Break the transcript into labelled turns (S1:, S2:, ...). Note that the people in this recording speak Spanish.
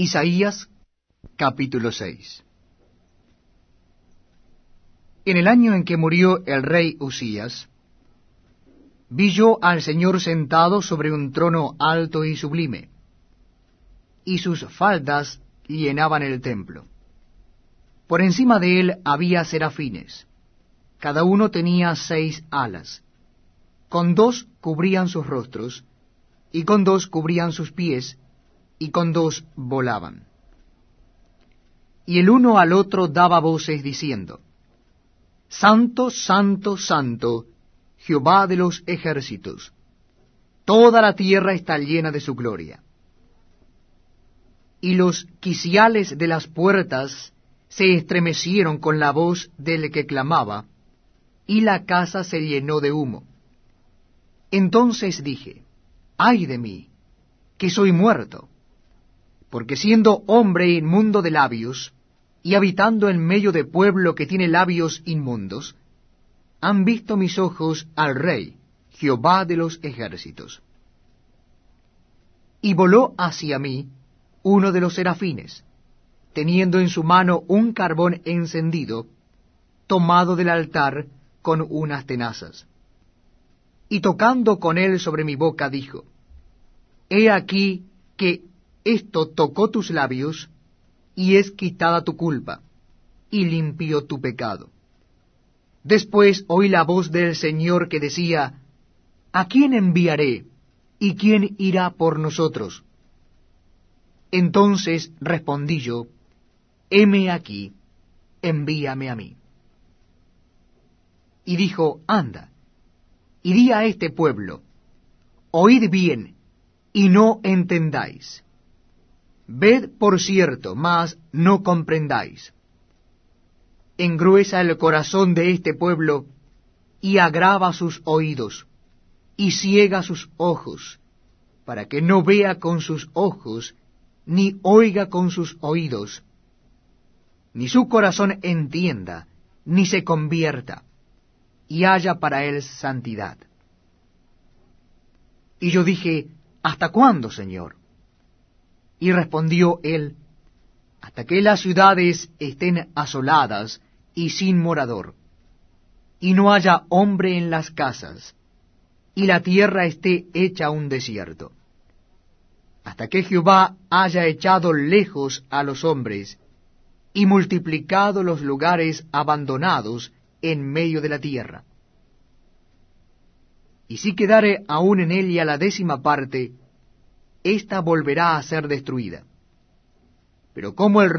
S1: Isaías capítulo 6 En el año en que murió el rey Usías, vi yo al Señor sentado sobre un trono alto y sublime, y sus faldas llenaban el templo. Por encima de él había serafines, cada uno tenía seis alas, con dos cubrían sus rostros, y con dos cubrían sus pies, y con dos volaban. Y el uno al otro daba voces diciendo, Santo, Santo, Santo, Jehová de los ejércitos, toda la tierra está llena de su gloria. Y los quiciales de las puertas se estremecieron con la voz del que clamaba, y la casa se llenó de humo. Entonces dije, ay de mí, que soy muerto, porque siendo hombre inmundo de labios, y habitando en medio de pueblo que tiene labios inmundos, han visto mis ojos al Rey, Jehová de los ejércitos. Y voló hacia mí uno de los serafines, teniendo en su mano un carbón encendido, tomado del altar con unas tenazas. Y tocando con él sobre mi boca, dijo, He aquí que esto tocó tus labios, y es quitada tu culpa, y limpió tu pecado. Después oí la voz del Señor que decía, ¿A quién enviaré? ¿Y quién irá por nosotros? Entonces respondí yo, heme aquí, envíame a mí. Y dijo, anda, y di a este pueblo, oíd bien, y no entendáis. Ved por cierto, mas no comprendáis. Engruesa el corazón de este pueblo, y agrava sus oídos, y ciega sus ojos, para que no vea con sus ojos, ni oiga con sus oídos, ni su corazón entienda, ni se convierta, y haya para él santidad. Y yo dije, ¿Hasta cuándo, Señor? Y respondió él, hasta que las ciudades estén asoladas y sin morador, y no haya hombre en las casas, y la tierra esté hecha un desierto, hasta que Jehová haya echado lejos a los hombres, y multiplicado los lugares abandonados en medio de la tierra. Y si quedare aún en ella la décima parte, ésta volverá a ser destruida. Pero como el